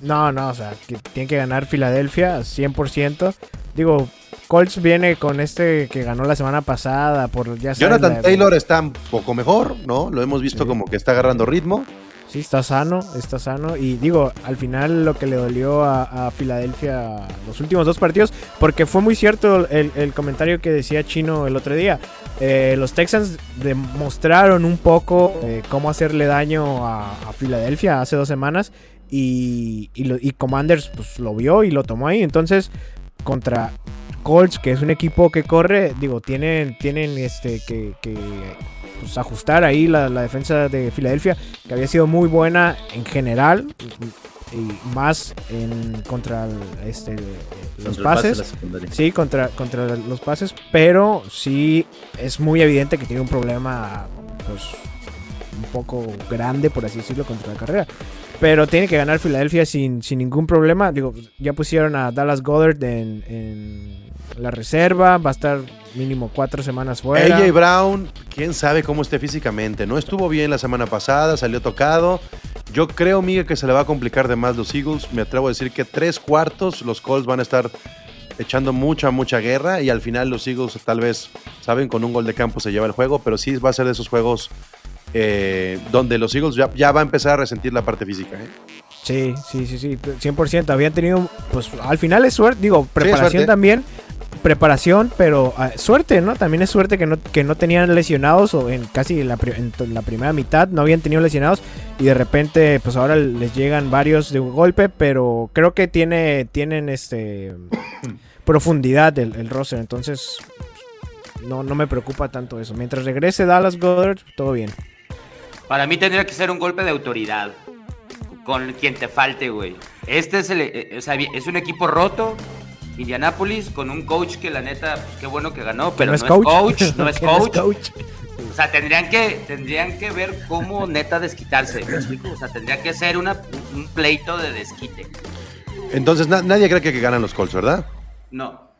No, no, o sea, que tiene que ganar Filadelfia 100%. Digo, Colts viene con este que ganó la semana pasada por ya saben, Jonathan la- Taylor está un poco mejor, ¿no? Lo hemos visto Sí. como que está agarrando ritmo. Sí, está sano, está sano. Y digo, al final lo que le dolió a, Filadelfia los últimos dos partidos, porque fue muy cierto el, comentario que decía Chino el otro día. Eh, los Texans demostraron un poco eh, cómo hacerle daño a, Filadelfia hace dos semanas. Y, y, Commanders pues, lo vio y lo tomó ahí. Entonces, contra Colts, que es un equipo que corre, digo, tienen, tienen este que, pues, ajustar ahí la, la defensa de Filadelfia, que había sido muy buena en general, y, más en contra este, los Contra pase pases. Sí, contra, contra los pases, pero sí es muy evidente que tiene un problema, pues, un poco grande, por así decirlo, contra la carrera. Pero tiene que ganar Filadelfia sin, sin ningún problema. Digo, ya pusieron a Dallas Goddard en, en la reserva, va a estar mínimo cuatro semanas fuera. AJ Brown, quién sabe cómo esté físicamente. No estuvo bien la semana pasada, salió tocado. Yo creo, Miguel, que se le va a complicar de más los Eagles. Me atrevo a decir que tres cuartos los Colts van a estar echando mucha, mucha guerra y al final los Eagles tal vez, saben, con un gol de campo se lleva el juego, pero sí va a ser de esos juegos eh, donde los Eagles ya, ya, va a empezar a resentir la parte física. ¿eh? Sí, sí, sí, sí, 100%. Habían tenido, pues al final es suerte, digo, preparación también, preparación, pero uh, suerte, ¿no? También es suerte que no, que no tenían lesionados o en casi la, en la primera mitad no habían tenido lesionados y de repente, pues ahora les llegan varios de un golpe, pero creo que tiene, tienen este profundidad el, el roster, entonces no, no me preocupa tanto eso. Mientras regrese Dallas Goddard, todo bien. Para mí tendría que ser un golpe de autoridad con quien te falte, güey. Este es el, eh, o sea, es un equipo roto, Indianapolis, con un coach que la neta, pues, qué bueno que ganó, pero no es coach, no es coach. O sea, tendrían que, tendrían que ver cómo neta desquitarse, ¿me explico? O sea, tendría que ser una, un pleito de desquite. Entonces, nadie cree que, que ganan los Colts, ¿verdad? No.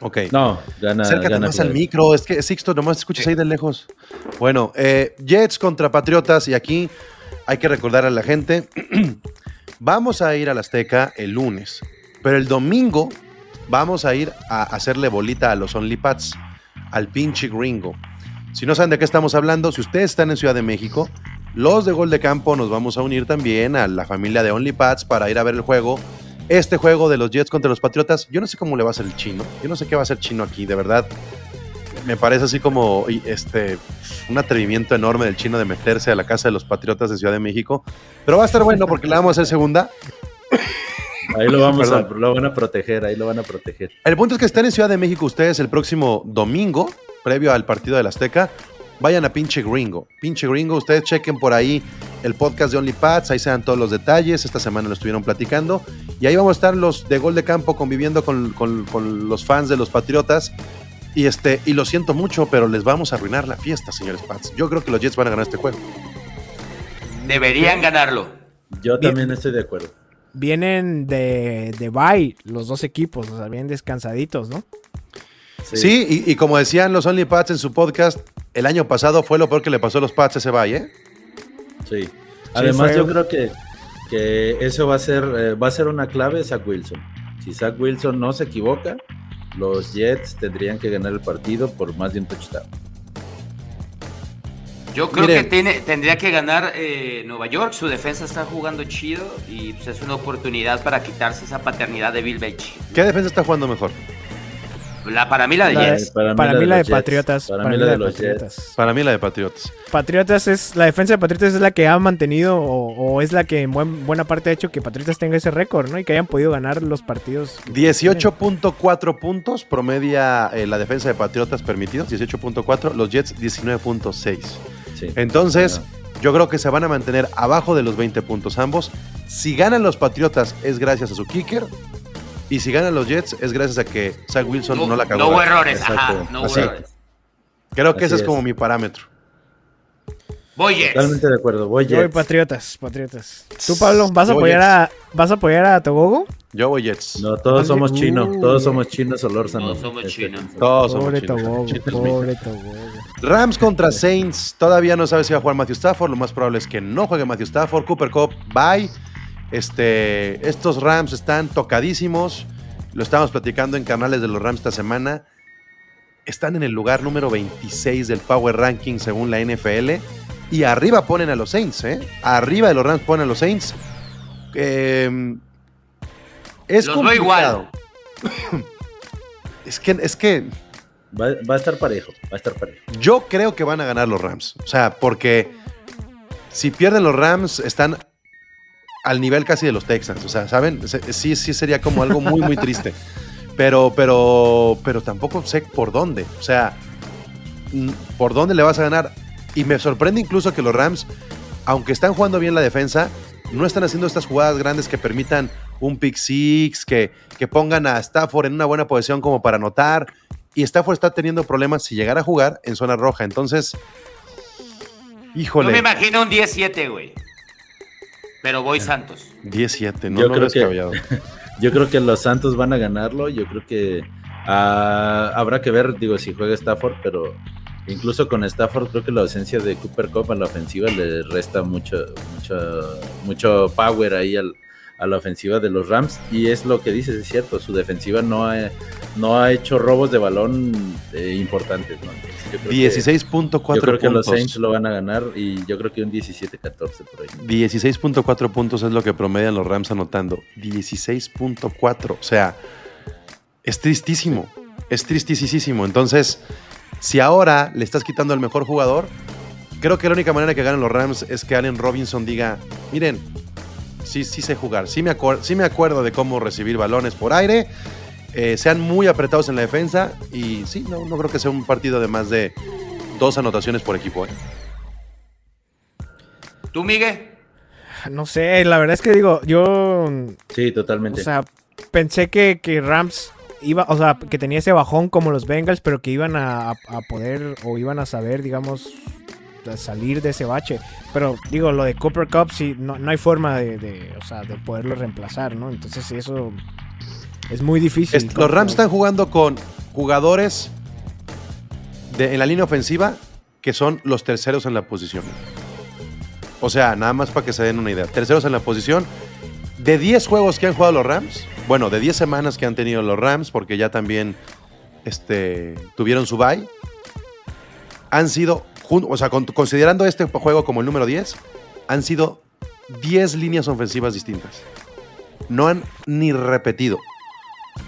Ok. No, gana. Acércate más al micro. Es que, Sixto, nomás escuchas ahí de lejos. Bueno, eh, Jets contra Patriotas. Y aquí hay que recordar a la gente: vamos a ir a la Azteca el lunes. Pero el domingo vamos a ir a hacerle bolita a los OnlyPats, al pinche gringo. Si no saben de qué estamos hablando, si ustedes están en Ciudad de México, los de Gol de Campo nos vamos a unir también a la familia de OnlyPats para ir a ver el juego este juego de los Jets contra los Patriotas, yo no sé cómo le va a hacer el chino. Yo no sé qué va a hacer chino aquí, de verdad. Me parece así como este, un atrevimiento enorme del chino de meterse a la casa de los Patriotas de Ciudad de México. Pero va a estar bueno porque le vamos a hacer segunda. Ahí lo vamos a, lo van a proteger, ahí lo van a proteger. El punto es que están en Ciudad de México ustedes el próximo domingo, previo al partido del Azteca vayan a pinche gringo. Pinche gringo, ustedes chequen por ahí el podcast de OnlyPads, ahí se dan todos los detalles. Esta semana lo estuvieron platicando. Y ahí vamos a estar los de gol de campo conviviendo con, los fans de los Patriotas. Y, este, y lo siento mucho, pero les vamos a arruinar la fiesta, señores Pats. Yo creo que los Jets van a ganar este juego. Deberían ganarlo. Yo también estoy de acuerdo. Vienen de, de bye los dos equipos, o sea, bien descansaditos, ¿no? Sí, y, como decían los Only Pats en su podcast, el año pasado fue lo peor que le pasó a los Pats ese bye, ¿eh? Sí. Además, yo creo que, que eso va a ser eh, va a ser una clave de Zach Wilson. Si Zach Wilson no se equivoca, los Jets tendrían que ganar el partido por más de un touchdown. Yo creo que tiene, tendría que ganar eh, Nueva York. Su defensa está jugando chido y pues, es una oportunidad para quitarse esa paternidad de Bill Belichick. ¿Qué defensa está jugando mejor? La, para mí la de Jets. Para mí, la, de, Patriotas. Para, mí la de, Patriotas. Para mí la de Patriotas. Patriotas es. La defensa de Patriotas es la que ha mantenido o, es la que en buena parte ha hecho que Patriotas tenga ese récord, ¿no? Y que hayan podido ganar los partidos. 18.4 puntos promedia eh, la defensa de Patriotas permitidos. 18.4. Los Jets 19.6. Entonces. Yo creo que se van a mantener abajo de los 20 puntos ambos. Si ganan los Patriotas es gracias a su kicker y si ganan los Jets es gracias a que Zach Wilson no, la cagó. No hubo errores, ajá, no hubo errores. Creo que ese es. como mi parámetro. Voy Jets. Totalmente de acuerdo, voy Jets. Yo voy Patriotas, Patriotas. ¿Tú, Pablo, vas a apoyar a vas a apoyar a Togogo? Yo voy Jets. No, todos somos chinos, todos somos chinos, Solórzano. Todos somos este, chinos. Todos somos pobre chinos. Togogo, pobre Togogo. Rams contra Saints. Todavía no sabe si va a jugar Matthew Stafford. Lo más probable es que no juegue Matthew Stafford. Cooper Cup, bye. Este, estos Rams están tocadísimos. Lo estábamos platicando en canales de los Rams esta semana. Están en el lugar número 26 del Power Ranking según la NFL. Y arriba ponen a los Saints, ¿eh? Arriba de los Rams ponen a los Saints. Eh, es los igual. es que, es que. Va, va, a estar parejo, va a estar parejo. Yo creo que van a ganar los Rams. O sea, porque si pierden los Rams, están al nivel casi de los Texans. O sea, ¿saben? Sí, sí sería como algo muy, muy triste. Pero, pero, pero tampoco sé por dónde. O sea, por dónde le vas a ganar. Y me sorprende incluso que los Rams, aunque están jugando bien la defensa, no están haciendo estas jugadas grandes que permitan un pick six, que, que pongan a Stafford en una buena posición como para anotar. Y Stafford está teniendo problemas si llegara a jugar en zona roja. Entonces, híjole. No me imagino un 10-7, güey. Pero voy Santos. 10-7, no, yo no creo que, Yo creo que los Santos van a ganarlo. Yo creo que uh, habrá que ver, digo, si juega Stafford, pero incluso con Stafford creo que la ausencia de Cooper Cup en la ofensiva le resta mucho, mucho, mucho power ahí al, a la ofensiva de los Rams. Y es lo que dices, es cierto, su defensiva no ha, no ha hecho robos de balón eh, importantes. ¿no? 16.4 Yo creo que los Saints lo van a ganar y yo creo que un 17-14 por ahí. 16.4 puntos es lo que promedian los Rams anotando. 16.4. O sea, es tristísimo. Es tristísimo. Entonces, si ahora le estás quitando al mejor jugador, creo que la única manera que ganen los Rams es que Allen Robinson diga, miren, sí, sí sé jugar, sí me, sí me acuerdo de cómo recibir balones por aire, eh, sean muy apretados en la defensa y sí, no, no creo que sea un partido de más de dos anotaciones por equipo. ¿eh? ¿Tú, Miguel? No sé, la verdad es que digo, yo... Sí, totalmente. O sea, pensé que, que Rams iba, o sea, que tenía ese bajón como los Bengals, pero que iban a, a poder o iban a saber, digamos, salir de ese bache. Pero digo, lo de Cooper Cup, sí, no, no hay forma de, de, o sea, de poderlo reemplazar, ¿no? Entonces eso es muy difícil. los Rams están jugando con jugadores de, en la línea ofensiva que son los terceros en la posición. O sea, nada más para que se den una idea. Terceros en la posición. De 10 juegos que han jugado los Rams, bueno, de 10 semanas que han tenido los Rams, porque ya también este, tuvieron su bye, han sido, o sea, considerando este juego como el número 10, han sido 10 líneas ofensivas distintas. No han ni repetido.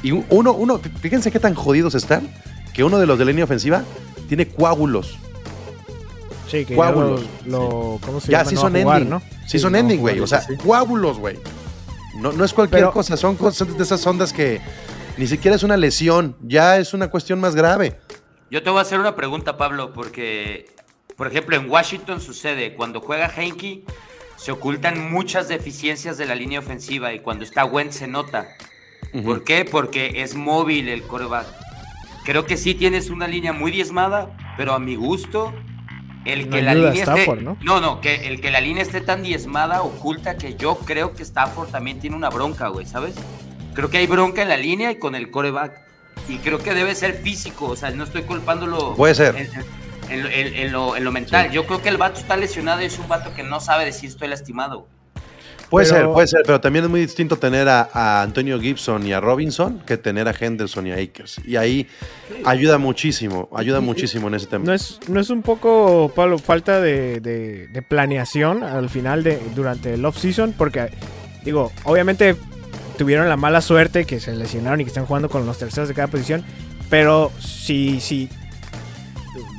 Y uno, uno, fíjense qué tan jodidos están, que uno de los de línea ofensiva tiene coágulos. Sí, que coágulos. Ya, lo, ¿cómo se ya sí son ending, ¿no? Sí, son ending, güey. O sea, coágulos, güey. No, no es cualquier cosa, son cosas de esas ondas que ni siquiera es una lesión, ya es una cuestión más grave. Yo te voy a hacer una pregunta, Pablo, porque, por ejemplo, en Washington sucede, cuando juega Henke, se ocultan muchas deficiencias de la línea ofensiva y cuando está Wentz se nota. ¿Por qué? Porque es móvil el coreback. Creo que sí tienes una línea muy diezmada, pero a mi gusto, el que la línea esté, ¿no? ¿no? que el que la línea esté tan diezmada oculta que yo creo que Stafford también tiene una bronca, güey, ¿sabes? Creo que hay bronca en la línea y con el coreback. Y creo que debe ser físico, o sea, no estoy culpándolo. Puede ser. En, lo, mental. Yo creo que el vato está lesionado y es un vato que no sabe decir estoy lastimado. Puede ser, puede ser, pero también es muy distinto tener a, Antonio Gibson y a Robinson que tener a Henderson y a Akers. Y ahí ayuda muchísimo, ayuda muchísimo en ese tema. ¿No es, no es un poco, Pablo, falta de, planeación al final de durante el off-season? Porque, digo, obviamente tuvieron la mala suerte que se lesionaron y que están jugando con los terceros de cada posición. Pero si, si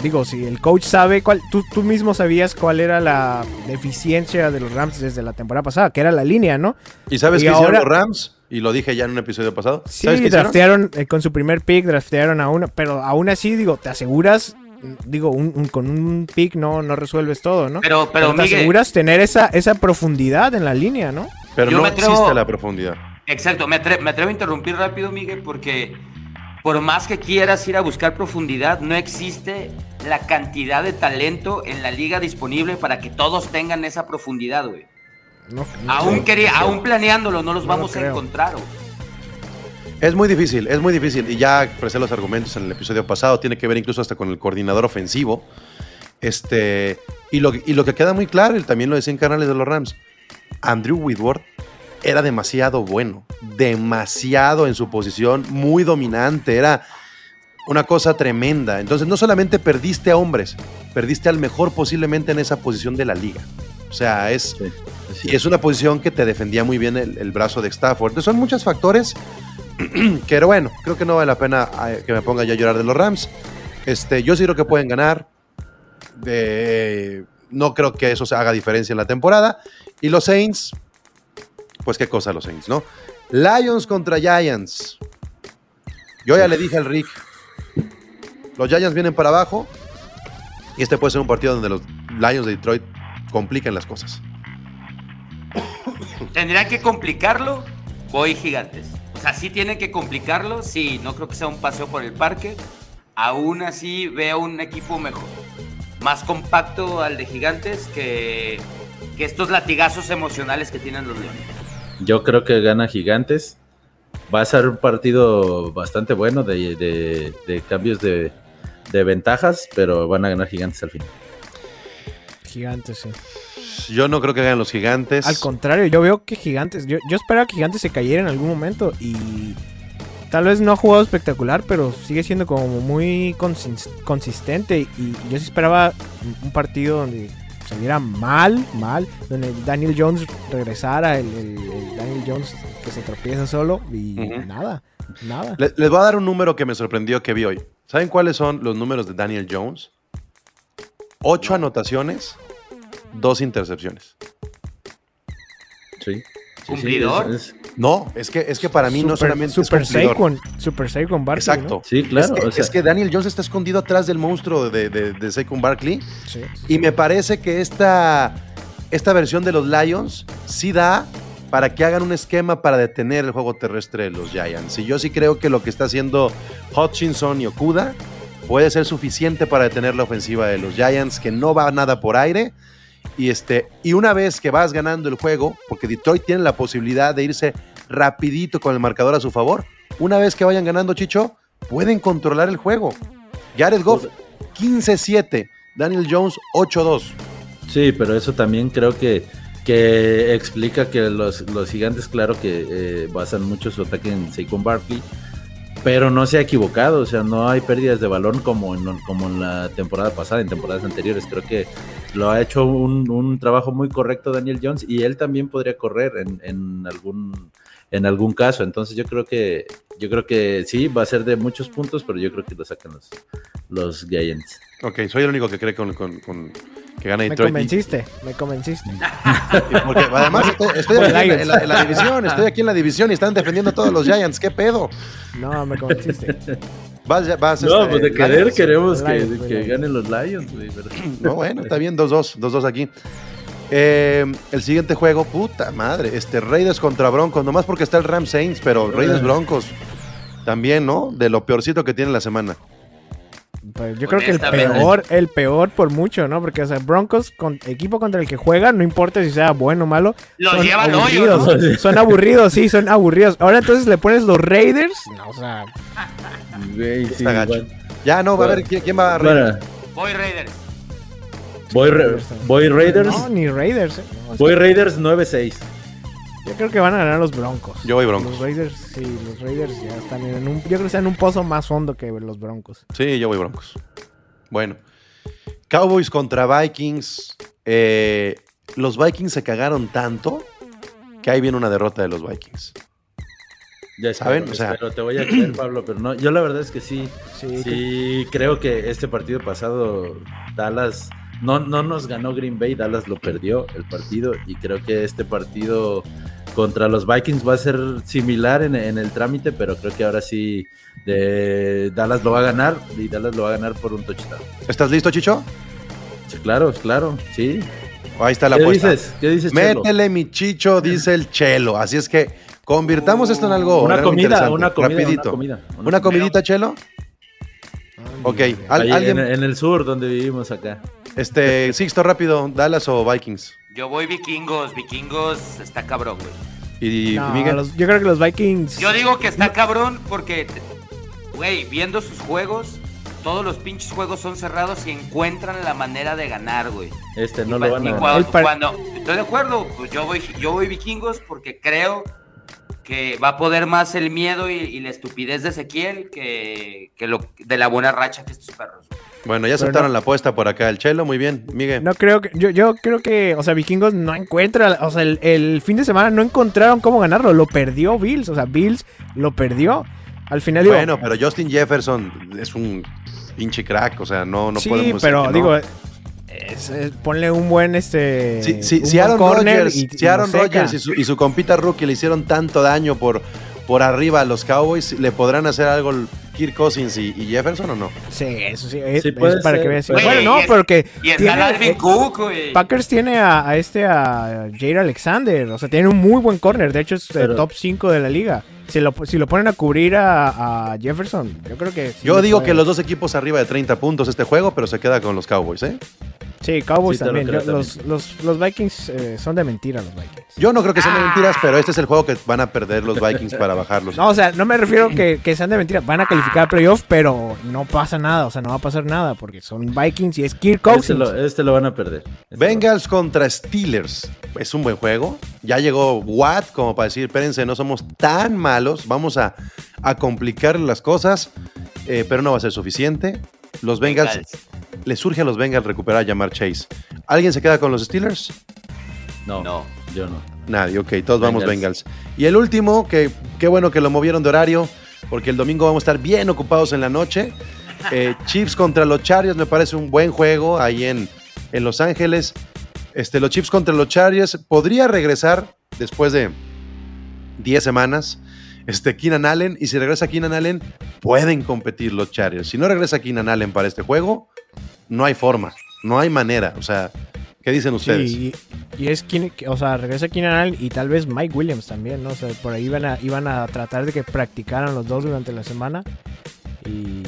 digo, si el coach sabe cuál, tú, tú mismo sabías cuál era la deficiencia de los Rams desde la temporada pasada, que era la línea, ¿no? ¿Y sabes qué hicieron los Rams? Y lo dije ya en un episodio pasado. Sí, draftearon eh, con su primer pick, draftearon a uno, pero aún así, digo, te aseguras digo, con un pick no, no resuelves todo, ¿no? Pero, pero, te aseguras tener esa, esa profundidad en la línea, ¿no? Pero no existe la profundidad. Exacto, me, me atrevo a interrumpir rápido, Miguel, porque por más que quieras ir a buscar profundidad, no existe la cantidad de talento en la liga disponible para que todos tengan esa profundidad, güey. aún, quería, aún planeándolo, no los vamos a encontrar. Es muy difícil, es muy difícil. Y ya expresé los argumentos en el episodio pasado. Tiene que ver incluso hasta con el coordinador ofensivo. Este, y, lo, y lo que queda muy claro, y también lo decía en canales de los Rams, Andrew Whitworth era demasiado bueno, demasiado en su posición, muy dominante, era una cosa tremenda. Entonces no solamente perdiste a hombres, perdiste al mejor posiblemente en esa posición de la liga. O sea, es, es una posición que te defendía muy bien el, brazo de Stafford. Entonces son muchos factores que, bueno, creo que no vale la pena eh, que me ponga ya a llorar de los Rams. Este, yo sí creo que pueden ganar. no creo que eso se haga diferencia en la temporada. Y los Saints, pues qué cosa los Saints, ¿no? Lions contra Giants. Yo ya le dije al Rick, los Giants vienen para abajo y este puede ser un partido donde los Lions de Detroit compliquen las cosas. ¿Tendrían que complicarlo? Voy gigantes. O sea, sí tienen que complicarlo, sí, no creo que sea un paseo por el parque. Aún así veo un equipo mejor, más compacto al de gigantes que, que estos latigazos emocionales que tienen los Leones. Yo creo que gana Gigantes. Va a ser un partido bastante bueno de, cambios de, ventajas, pero van a ganar Gigantes al final. Gigantes, sí. Yo no creo que hagan los gigantes. Al contrario, yo veo que Gigantes. Yo, yo esperaba que Gigantes se cayera en algún momento y. Tal vez no ha jugado espectacular, pero sigue siendo como muy consis- consistente. Y yo sí esperaba un partido donde saliera mal, mal, donde Daniel Jones regresara, el, el- el Daniel Jones que se tropieza solo y nada, nada. Le- les voy a dar un número que me sorprendió que vi hoy. ¿Saben cuáles son los números de Daniel Jones? Ocho anotaciones, dos intercepciones. Sí. Sí, sí, ¿Cumplidor? es- es- No, es que, es que para mí no Super- solamente Super es cumplidor. Saquon, Super Saquon Barkley, Exacto. sí, claro. es, que, o sea, es que Daniel Jones está escondido atrás del monstruo de, de, de Saquon Barkley. ¿no? Sí. Y me parece que esta, esta versión de los Lions sí da para que hagan un esquema para detener el juego terrestre de los Giants. Y yo sí creo que lo que está haciendo Hutchinson y Okuda puede ser suficiente para detener la ofensiva de los Giants, que no va nada por aire. Y, este, y una vez que vas ganando el juego, porque Detroit tiene la posibilidad de irse rapidito con el marcador a su favor, una vez que vayan ganando, Chicho, pueden controlar el juego. Jared Goff, 15-7. Daniel Jones, 8-2. Sí, pero eso también creo que, que explica que los, los gigantes, claro que eh, basan mucho su ataque en Saquon Barkley, pero no se ha equivocado, o sea, no hay pérdidas de balón como en, como en la temporada pasada, en temporadas anteriores. Creo que lo ha hecho un, un trabajo muy correcto Daniel Jones y él también podría correr en, en algún en algún caso. Entonces yo creo que yo creo que sí va a ser de muchos puntos, pero yo creo que lo sacan los, los Giants. Ok, soy el único que cree con, que gana Me Detroit. convenciste, me convenciste. Porque además estoy, estoy Por aquí en la, Lions. en la- en la división, estoy aquí en la división y están defendiendo a todos los Giants. ¿Qué pedo? No, me convenciste. Vas, vas, No, este, pues de querer Lions. queremos que, Lions, que Lions. ganen los Lions, güey, pero- No, bueno, está bien, 2-2, 2-2 aquí. Eh, el siguiente juego, puta madre, este Raiders contra Broncos, nomás porque está el Ram Saints, pero Raiders Broncos también, ¿no? De lo peorcito que tiene la semana. Pues yo creo que el peor, el peor por mucho, ¿no? Porque, o sea, Broncos, con equipo contra el que juega, no importa si sea bueno o malo. Los son lleva al hoyo, aburridos. ¿no? Son aburridos, sí, son aburridos. Ahora entonces le pones los Raiders. No, o sea, Güey, sí, Está gacho. bueno. Ya, no, va a ver quién, quién va a Raiders. Voy Raiders. voy, Ra- voy Raiders, no, ni Raiders. ¿eh? No, voy Raiders 9-6. Yo creo que van a ganar los Broncos. Yo voy Broncos. Los Raiders, sí, los Raiders ya están en un. Yo creo que están en un pozo más hondo que los Broncos. Sí, yo voy Broncos. Bueno, Cowboys contra Vikings. Eh, los Vikings se cagaron tanto que ahí viene una derrota de los Vikings. Ya ¿Saben? O sea- te voy a creer, Pablo, pero no, yo la verdad es que sí, Sí, sí creo que este partido pasado Dallas no, no nos ganó Green Bay, Dallas lo perdió el partido y creo que este partido contra los Vikings va a ser similar en, en el trámite, pero creo que ahora sí de Dallas lo va a ganar y Dallas lo va a ganar por un touchdown. ¿Estás listo, Chicho? Sí, claro, claro, sí. Ahí está la ¿Qué apuesta. dices? ¿Qué dices, Chelo? Métele mi chicho, dice el chelo. Así es que convirtamos esto en algo, Una comida, interesante. una comida, Rapidito. una comida. ¿Una comidita, chelo? Ok, al- Ahí alguien, en, en el sur donde vivimos acá. este, Sixto, rápido, Dallas o Vikings. Yo voy vikingos. Vikingos está cabrón, güey. Y No, Miguel. los- yo creo que los Vikings. Yo digo que está cabrón porque, güey, viendo sus juegos, todos los pinches juegos son cerrados y encuentran la manera de ganar, güey. Este no lo van y a cuando, par- cuando- estoy de acuerdo, pues yo voy, yo voy vikingos porque creo que va a poder más el miedo y, y la estupidez de Ezequiel que, que lo, de la buena racha que estos perros. Bueno, ya aceptaron no- la apuesta por acá. El chelo, muy bien. Miguel. No creo que. Yo, yo creo que. O sea, Vikingos no encuentra. O sea, el, el fin de semana no encontraron cómo ganarlo. Lo perdió Bills. O sea, Bills lo perdió. Al final digo. bueno, pero Justin Jefferson es un pinche crack. O sea, no, no sí, podemos decir pero que no. digo. Es- es- ponle un buen este. Si, si- un si buen Aaron corner Rodgers, y- si y Aaron lo seca. Rodgers y su, y su compita rookie le hicieron tanto daño por, por arriba a los Cowboys, ¿le podrán hacer algo Kirk Cousins y, y Jefferson o no? Sí, eso sí. Es, Sí es puede para ser, que veas. Bueno, no, porque. Y está tiene- Alvin eh, Cook, güey. Packers tiene a, a este, a Jair Alexander. O sea, tiene un muy buen corner. De hecho, es el top 5 de la liga. Si lo, si lo ponen a cubrir a, a Jefferson, yo creo que. sí Yo digo puede. que los dos equipos arriba de 30 puntos este juego, pero se queda con los Cowboys, ¿eh? Sí, Cowboys Sí, te lo también. los, los, los Vikings eh, son de mentira, los Vikings. Yo no creo que sean de mentiras, pero este es el juego que van a perder los Vikings para bajarlos. No, o sea, no me refiero que, que sean de mentira. Van a calificar a playoff, pero no pasa nada. O sea, no va a pasar nada porque son Vikings y es Kirk Este Cousins. lo, este lo van a perder. Este Bengals contra Steelers. Es un buen juego. Ya llegó Watt como para decir, espérense, no somos tan malos. Vamos a, a complicar las cosas, eh, pero no va a ser suficiente. Los Bengals, Bengals. Le surge a los Bengals recuperar a Jamar Chase. ¿Alguien se queda con los Steelers? No, No. yo no. Nadie, ok, todos vamos Bengals. Bengals. Y el último, que qué bueno que lo movieron de horario, porque el domingo vamos a estar bien ocupados en la noche. Eh, Chiefs contra los Chargers me parece un buen juego ahí en, en Los Ángeles. Este, los Chiefs contra los Chargers podría regresar después de 10 semanas. Este, Keenan Allen, y si regresa Keenan Allen, pueden competir los Chargers. Si no regresa Keenan Allen para este juego, no hay forma, no hay manera. O sea, ¿qué dicen ustedes? Sí, y, es quien, o sea, regresa Keenan Allen y tal vez Mike Williams también, ¿no? O sea, por ahí iban a, iban a tratar de que practicaran los dos durante la semana. Y,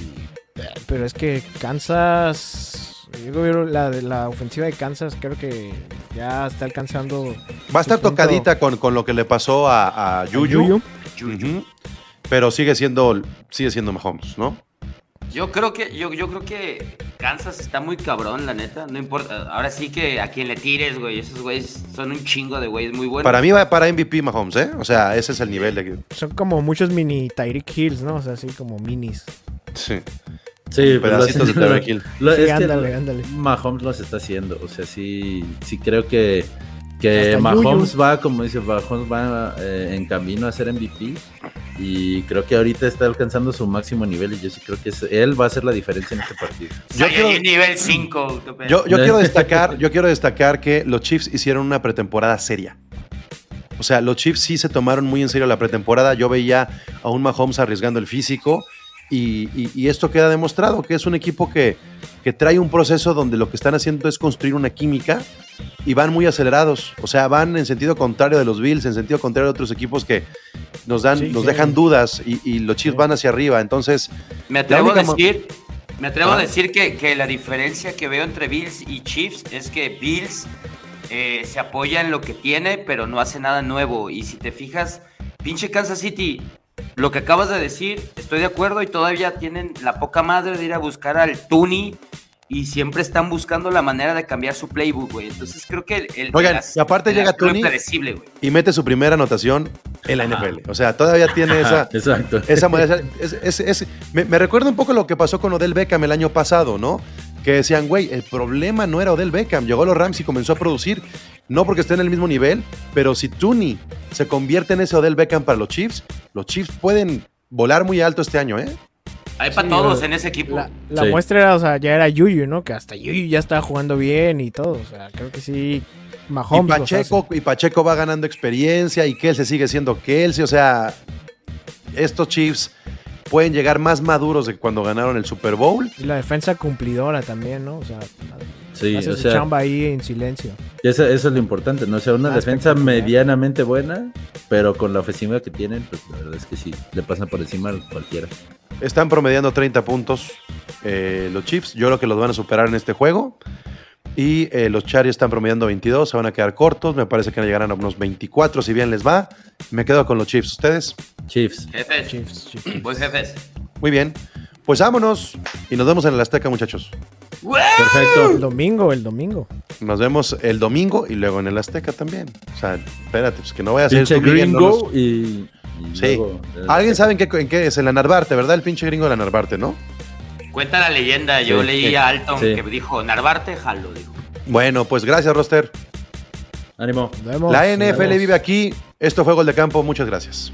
pero es que Kansas, yo creo que la, la ofensiva de Kansas creo que ya está alcanzando. Va a estar punto- tocadita con, con lo que le pasó a, a Yuyu. Pero sigue siendo, sigue siendo Mahomes, ¿no? Yo creo que, yo, yo creo que Kansas está muy cabrón, la neta. No importa. Ahora sí que a quien le tires, güey. Esos güeyes son un chingo de güeyes muy buenos. Para mí va para MVP Mahomes, ¿eh? O sea, ese es el nivel de... Son como muchos mini Tyreek Hills, ¿no? O sea, así como minis. Sí. Sí, pues Pedacitos de Tyreek Hill. lo- Sí, ándale, ándale. Mahomes los está haciendo. O sea, sí, sí creo que, que Hasta Mahomes Yuyu. va, como dice, Mahomes va eh, en camino a ser MVP. Y creo que ahorita está alcanzando su máximo nivel. Y yo sí creo que es- él va a hacer la diferencia en este partido. Yo quiero- nivel 5. Yo, yo quiero destacar, yo quiero destacar que los Chiefs hicieron una pretemporada seria. O sea, los Chiefs sí se tomaron muy en serio la pretemporada. Yo veía a un Mahomes arriesgando el físico y, y- y esto queda demostrado que es un equipo que, que trae un proceso donde lo que están haciendo es construir una química y van muy acelerados. O sea, van en sentido contrario de los Bills, en sentido contrario de otros equipos que nos dan, Sí, nos sí. dejan dudas y, y los Chiefs Sí. van hacia arriba. Entonces, Me atrevo a decir, me atrevo Ah. a decir que, que la diferencia que veo entre Bills y Chiefs es que Bills eh, se apoya en lo que tiene, pero no hace nada nuevo. Y si te fijas, pinche Kansas City, lo que acabas de decir, estoy de acuerdo y todavía tienen la poca madre de ir a buscar al Tuni y siempre están buscando la manera de cambiar su playbook, güey. Entonces creo que el, el Oigan, las- y aparte llega güey. y mete su primera anotación en la Ajá. NFL. O sea, todavía tiene esa... Exacto. Esa manera, es- es- es- me, me recuerda un poco lo que pasó con Odell Beckham el año pasado, ¿no? Que decían, güey, el problema no era Odell Beckham. Llegó a los Rams y comenzó a producir. No porque esté en el mismo nivel, pero si Tooney se convierte en ese Odell Beckham para los Chiefs, los Chiefs pueden volar muy alto este año, ¿eh? Hay para Sí, todos en ese equipo. La, la Sí. muestra era, o sea, ya era Yuyu, ¿no? Que hasta Yuyu ya estaba jugando bien y todo. O sea, creo que sí. Y Mahomes. los Pacheco, y Pacheco va ganando experiencia y Kelsey sigue siendo Kelsey. O sea, estos Chiefs pueden llegar más maduros de cuando ganaron el Super Bowl. Y la defensa cumplidora también, ¿no? O sea, Sí, hace o su sea, chamba ahí en silencio. eso, eso es lo importante, ¿no? O sea, una Ah, defensa medianamente buena, pero con la ofensiva que tienen, pues la verdad es que sí, le pasan por encima a cualquiera. Están promediando 30 puntos eh, los Chiefs. Yo creo que los van a superar en este juego. Y eh, los Chargers están promediando 22. Se van a quedar cortos. Me parece que llegarán a unos 24 si bien les va. Me quedo con los Chiefs. ¿Ustedes? Chiefs. Jefes, Chiefs, Chiefs. pues jefes. Muy bien. Pues vámonos y nos vemos en el Azteca, muchachos. El Perfecto. domingo, el domingo. Nos vemos el domingo y luego en el Azteca también. O sea, espérate, pues que no vaya a ser no gringo y, y Sí. luego- ¿Alguien sabe en qué, en qué es? En la Narvarte, ¿verdad? El pinche gringo de la Narvarte, ¿no? Cuenta la leyenda, yo Sí, leí sí, a Alton sí. que dijo, Narvarte, jalo, dijo. Bueno, pues gracias, Roster. Ánimo. Nos vemos, La NFL vemos. vive aquí. Esto fue Gol de Campo. Muchas gracias.